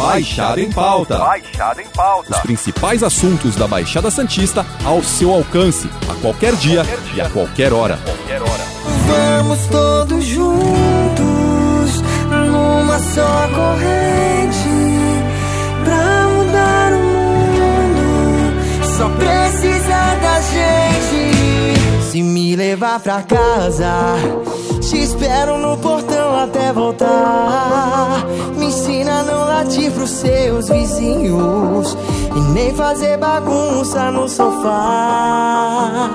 Baixada em Pauta. Baixada em Pauta. Os principais assuntos da Baixada Santista ao seu alcance, a qualquer dia, Qualquer dia. e a qualquer hora. Qualquer hora. Vamos todos juntos numa só corrente pra mudar o mundo. Só precisa da gente. Se me levar pra casa, te espero no portão até voltar. Me ensina a não latir pros seus vizinhos e nem fazer bagunça no sofá.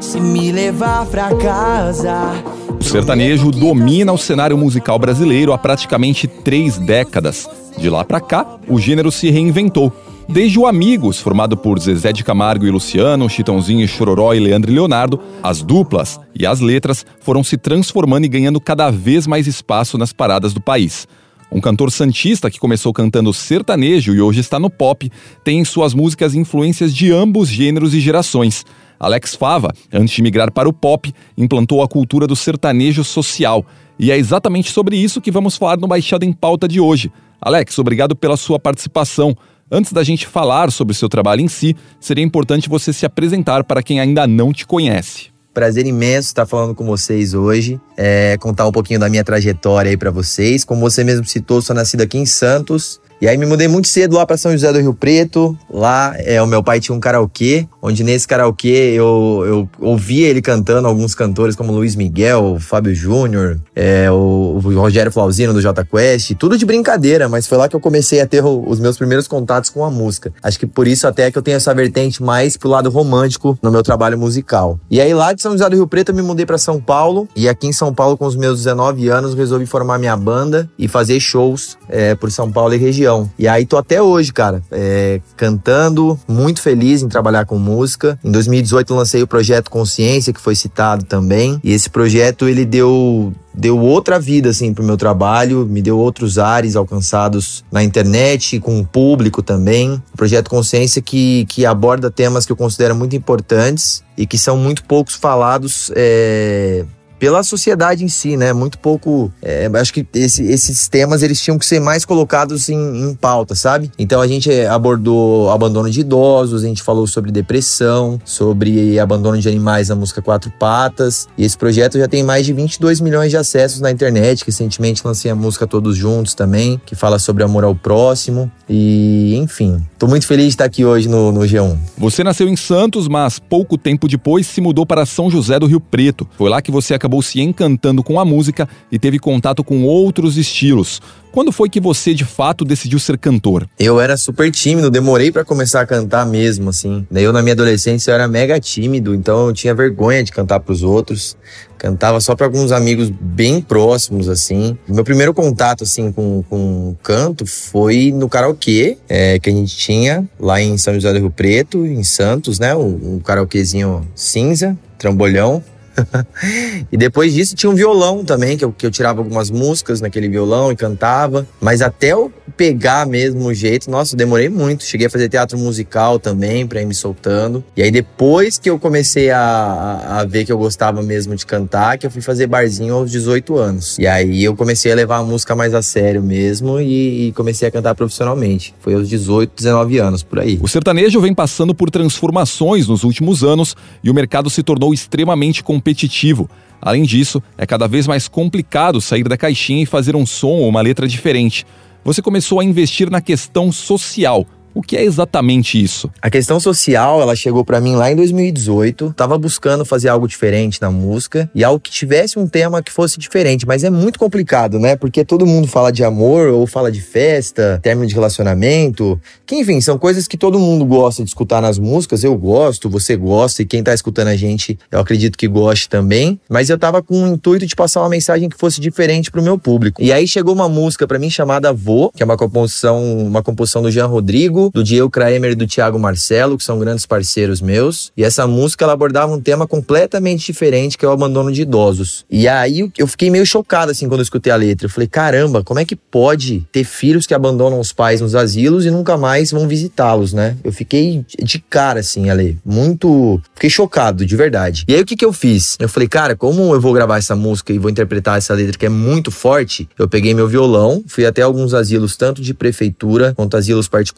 Se me levar pra casa. O sertanejo domina o cenário musical brasileiro há praticamente três décadas. De lá pra cá, o gênero se reinventou. Desde o Amigos, formado por Zezé de Camargo e Luciano, Chitãozinho e Chororó e Leandro e Leonardo, as duplas e as letras foram se transformando e ganhando cada vez mais espaço nas paradas do país. Um cantor santista que começou cantando sertanejo e hoje está no pop, tem em suas músicas influências de ambos gêneros e gerações. Alex Fava, antes de migrar para o pop, implantou a cultura do sertanejo social. E é exatamente sobre isso que vamos falar no Baixada em Pauta de hoje. Alex, obrigado pela sua participação. Antes da gente falar sobre o seu trabalho em si, seria importante você se apresentar para quem ainda não te conhece. Prazer imenso estar falando com vocês hoje, é, contar um pouquinho da minha trajetória aí pra vocês. Como você mesmo citou, sou nascido aqui em Santos. E aí me mudei muito cedo lá pra São José do Rio Preto. Lá é, o meu pai tinha um karaokê, onde nesse karaokê eu, eu ouvia ele cantando alguns cantores como Luiz Miguel, Fábio Júnior, é, o, o Rogério Flauzino do Jota Quest, tudo de brincadeira, mas foi lá que eu comecei a ter o- os meus primeiros contatos com a música. Acho que por isso até que eu tenho essa vertente mais pro lado romântico no meu trabalho musical. E aí lá de São José do Rio Preto eu me mudei pra São Paulo e aqui em São Paulo com os meus 19 anos resolvi formar minha banda e fazer shows é, por São Paulo e região. E aí tô até hoje, cara, é, cantando, muito feliz em trabalhar com música. Em 2018 lancei o projeto Consciência, que foi citado também. E esse projeto ele deu deu outra vida assim pro meu trabalho, me deu outros ares alcançados na internet, com o público também. O projeto Consciência que, que aborda temas que eu considero muito importantes e que são muito poucos falados é, pela sociedade em si, né? Muito pouco. é, acho que esse- esses temas eles tinham que ser mais colocados em, em pauta, sabe? Então a gente abordou abandono de idosos, a gente falou sobre depressão, sobre abandono de animais na música Quatro Patas. E esse projeto já tem mais de 22 milhões de acessos na internet. Recentemente lancei a música Todos Juntos também, que fala sobre amor ao próximo. E, enfim, tô muito feliz de estar aqui hoje no, no G1. Você nasceu em Santos, mas pouco tempo depois se mudou para São José do Rio Preto. Foi lá que você acabou se encantando com a música e teve contato com outros estilos. Quando foi que você de fato decidiu ser cantor? Eu era super tímido, demorei pra começar a cantar mesmo, assim. Eu, na minha adolescência, eu era mega tímido, então eu tinha vergonha de cantar pros outros. Cantava só pra alguns amigos bem próximos, assim. Meu primeiro contato, assim, com, com canto foi no karaokê, é, que a gente tinha lá em São José do Rio Preto, em Santos, né? Um, um karaokezinho cinza, trambolhão. E depois disso tinha um violão também, que eu, que eu tirava algumas músicas naquele violão e cantava. Mas até eu pegar mesmo o jeito, nossa, demorei muito. Cheguei a fazer teatro musical também, pra ir me soltando. E aí depois que eu comecei a, a, a ver que eu gostava mesmo de cantar, que eu fui fazer barzinho aos 18 anos. E aí eu comecei a levar a música mais a sério mesmo e, e comecei a cantar profissionalmente. Foi aos 18, 19 anos, por aí. O sertanejo vem passando por transformações nos últimos anos e o mercado se tornou extremamente competitivo. Além disso, é cada vez mais complicado sair da caixinha e fazer um som ou uma letra diferente. Você começou a investir na questão social. O que é exatamente isso? A questão social, ela chegou pra mim lá em 2018. Tava buscando fazer algo diferente na música e algo que tivesse um tema que fosse diferente, mas é muito complicado, né? Porque todo mundo fala de amor ou fala de festa, término de relacionamento, que enfim, são coisas que todo mundo gosta de escutar nas músicas. Eu gosto, você gosta e quem tá escutando a gente, eu acredito que goste também. Mas eu tava com o intuito de passar uma mensagem que fosse diferente pro meu público. E aí chegou uma música pra mim chamada Vô, que é uma composição, uma composição do Jean Rodrigo do Diego Kramer e do Thiago Marcelo, que são grandes parceiros meus. E essa música ela abordava um tema completamente diferente, que é o abandono de idosos. E aí eu fiquei meio chocado assim quando eu escutei a letra. Eu falei, caramba, como é que pode ter filhos que abandonam os pais nos asilos e nunca mais vão visitá-los, né? Eu fiquei de cara assim, Ale, muito, fiquei chocado, de verdade. E aí o que que eu fiz? Eu falei, cara, como eu vou gravar essa música e vou interpretar essa letra que é muito forte, eu peguei meu violão, fui até alguns asilos, tanto de prefeitura quanto asilos particulares,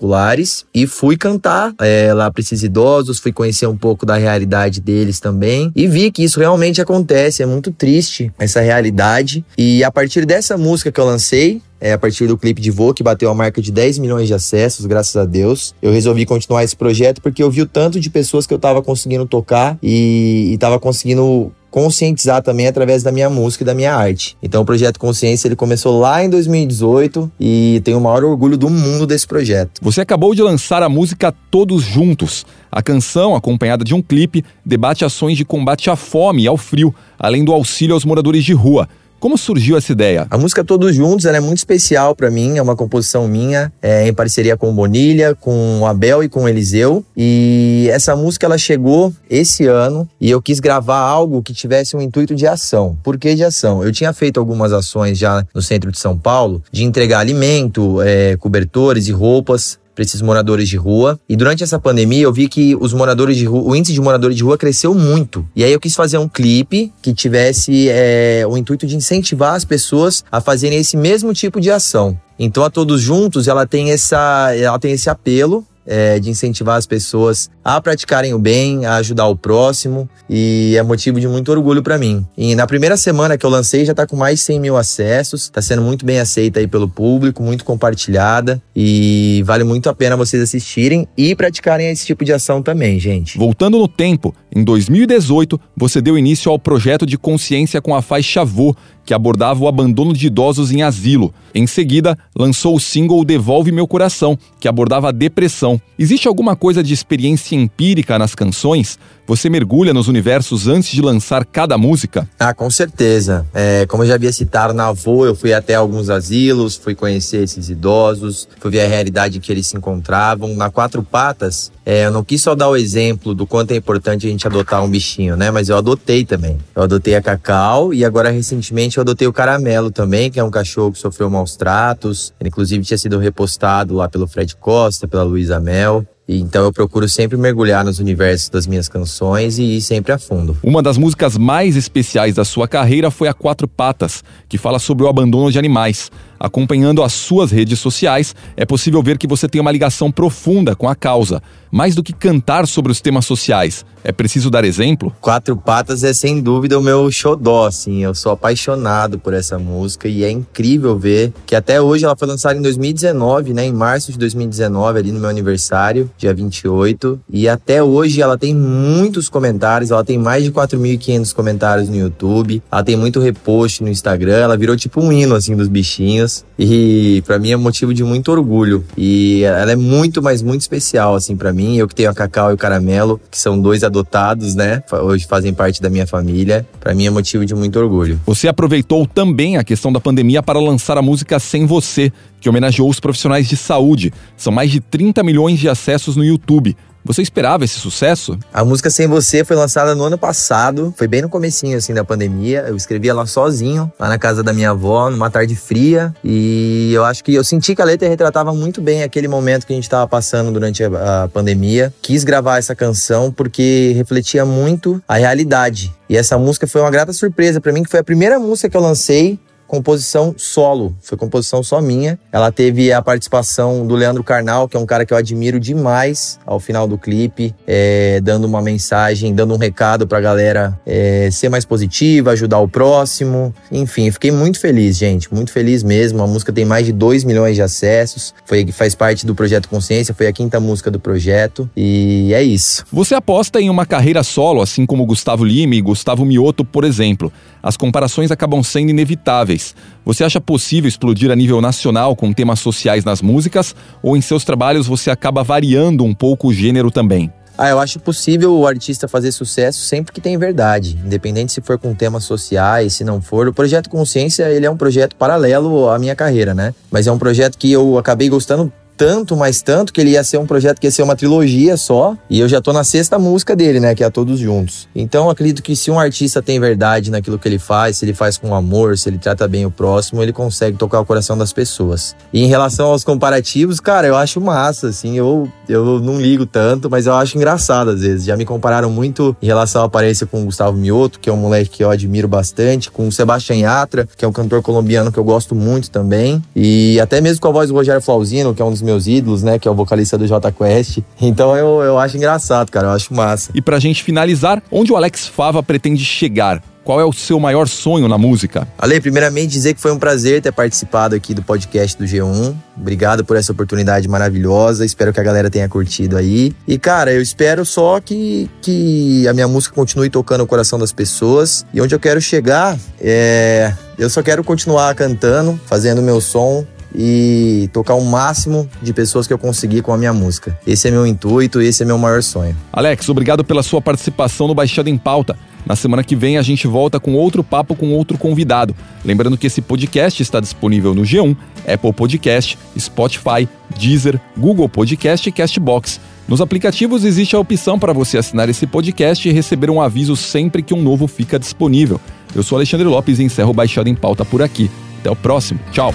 e fui cantar é, lá para esses idosos, fui conhecer um pouco da realidade deles também, e vi que isso realmente acontece, é muito triste essa realidade. E a partir dessa música que eu lancei, é, a partir do clipe de Vô, que bateu a marca de 10 milhões de acessos, graças a Deus. Eu resolvi continuar esse projeto porque eu vi o tanto de pessoas que eu tava conseguindo tocar e, e tava conseguindo conscientizar também através da minha música e da minha arte. Então o projeto Consciência ele começou lá em 2018 e tenho o maior orgulho do mundo desse projeto. Você acabou de lançar a música Todos Juntos. A canção, acompanhada de um clipe, debate ações de combate à fome e ao frio, além do auxílio aos moradores de rua. Como surgiu essa ideia? A música Todos Juntos é muito especial para mim, é uma composição minha, é, em parceria com Bonilha, com Abel e com Eliseu. E essa música ela chegou esse ano e eu quis gravar algo que tivesse um intuito de ação. Por que de ação? Eu tinha feito algumas ações já no centro de São Paulo de entregar alimento, é, cobertores e roupas para esses moradores de rua. E durante essa pandemia eu vi que os moradores de rua, o índice de moradores de rua cresceu muito. E aí eu quis fazer um clipe que tivesse é, o intuito de incentivar as pessoas a fazerem esse mesmo tipo de ação. Então a todos juntos ela tem essa, ela tem esse apelo é, de incentivar as pessoas a praticarem o bem, a ajudar o próximo e é motivo de muito orgulho para mim. E na primeira semana que eu lancei já tá com mais de 100 mil acessos, tá sendo muito bem aceita aí pelo público, muito compartilhada e vale muito a pena vocês assistirem e praticarem esse tipo de ação também, gente. Voltando no tempo, em 2018 você deu início ao projeto de consciência com a faixa Vô, que abordava o abandono de idosos em asilo. Em seguida, lançou o single Devolve Meu Coração, que abordava a depressão. Existe alguma coisa de experiência empírica nas canções? Você mergulha nos universos antes de lançar cada música? Ah, com certeza. É, como eu já havia citado na avô, eu fui até alguns asilos, fui conhecer esses idosos, fui ver a realidade em que eles se encontravam. Na Quatro Patas, é, eu não quis só dar o exemplo do quanto é importante a gente adotar um bichinho, né? Mas eu adotei também. Eu adotei a Cacau e agora recentemente eu adotei o Caramelo também, que é um cachorro que sofreu maus tratos. Ele inclusive tinha sido repostado lá pelo Fred Costa, pela Luísa Mel. Então eu procuro sempre mergulhar nos universos das minhas canções e ir sempre a fundo. Uma das músicas mais especiais da sua carreira foi a Quatro Patas, que fala sobre o abandono de animais. Acompanhando as suas redes sociais, é possível ver que você tem uma ligação profunda com a causa. Mais do que cantar sobre os temas sociais, é preciso dar exemplo? Quatro Patas é sem dúvida o meu xodó, assim. Eu sou apaixonado por essa música e é incrível ver que até hoje ela foi lançada em 2019, né? Em março de 2019, ali no meu aniversário, dia 28. E até hoje ela tem muitos comentários, ela tem mais de 4.500 comentários no YouTube, ela tem muito repost no Instagram, ela virou tipo um hino, assim, dos bichinhos. E para mim é motivo de muito orgulho. E ela é muito, mas muito especial, assim, para mim. Eu que tenho a Cacau e o Caramelo, que são dois adotados, né? Hoje fazem parte da minha família. Para mim é motivo de muito orgulho. Você aproveitou também a questão da pandemia para lançar a música Sem Você, que homenageou os profissionais de saúde. São mais de 30 milhões de acessos no YouTube. Você esperava esse sucesso? A música Sem Você foi lançada no ano passado, foi bem no comecinho assim da pandemia. Eu escrevi ela sozinho, lá na casa da minha avó, numa tarde fria, e eu acho que eu senti que a letra retratava muito bem aquele momento que a gente estava passando durante a, a pandemia. Quis gravar essa canção porque refletia muito a realidade. E essa música foi uma grata surpresa para mim, que foi a primeira música que eu lancei composição solo, foi composição só minha. Ela teve a participação do Leandro Carnal, que é um cara que eu admiro demais ao final do clipe, é, dando uma mensagem, dando um recado pra galera é, ser mais positiva, ajudar o próximo. Enfim, fiquei muito feliz, gente, muito feliz mesmo. A música tem mais de 2 milhões de acessos, foi faz parte do projeto Consciência, foi a quinta música do projeto e é isso. Você aposta em uma carreira solo, assim como Gustavo Lima e Gustavo Mioto, por exemplo. As comparações acabam sendo inevitáveis. Você acha possível explodir a nível nacional com temas sociais nas músicas ou em seus trabalhos você acaba variando um pouco o gênero também? Ah, eu acho possível o artista fazer sucesso sempre que tem verdade, independente se for com temas sociais, se não for. O projeto Consciência, ele é um projeto paralelo à minha carreira, né? Mas é um projeto que eu acabei gostando tanto, mas tanto, que ele ia ser um projeto que ia ser uma trilogia só. E eu já tô na sexta música dele, né? Que é Todos Juntos. Então, acredito que se um artista tem verdade naquilo que ele faz, se ele faz com amor, se ele trata bem o próximo, ele consegue tocar o coração das pessoas. E em relação aos comparativos, cara, eu acho massa, assim. Eu, eu não ligo tanto, mas eu acho engraçado às vezes. Já me compararam muito em relação à aparência com o Gustavo Mioto, que é um moleque que eu admiro bastante, com o Sebastião Yatra, que é um cantor colombiano que eu gosto muito também. E até mesmo com a voz do Rogério Flauzino, que é um dos meus ídolos, né? Que é o vocalista do J Quest. Então eu, eu acho engraçado, cara. Eu acho massa. E pra gente finalizar, onde o Alex Fava pretende chegar? Qual é o seu maior sonho na música? Ale, primeiramente dizer que foi um prazer ter participado aqui do podcast do G1. Obrigado por essa oportunidade maravilhosa. Espero que a galera tenha curtido aí. E, cara, eu espero só que, que a minha música continue tocando o coração das pessoas. E onde eu quero chegar é. Eu só quero continuar cantando, fazendo meu som, e tocar o máximo de pessoas que eu conseguir com a minha música. Esse é meu intuito, esse é meu maior sonho. Alex, obrigado pela sua participação no Baixada em Pauta. Na semana que vem a gente volta com outro papo com outro convidado. Lembrando que esse podcast está disponível no G1, Apple Podcast, Spotify, Deezer, Google Podcast e Castbox. Nos aplicativos existe a opção para você assinar esse podcast e receber um aviso sempre que um novo fica disponível. Eu sou Alexandre Lopes e encerro Baixada em Pauta por aqui. Até o próximo. Tchau.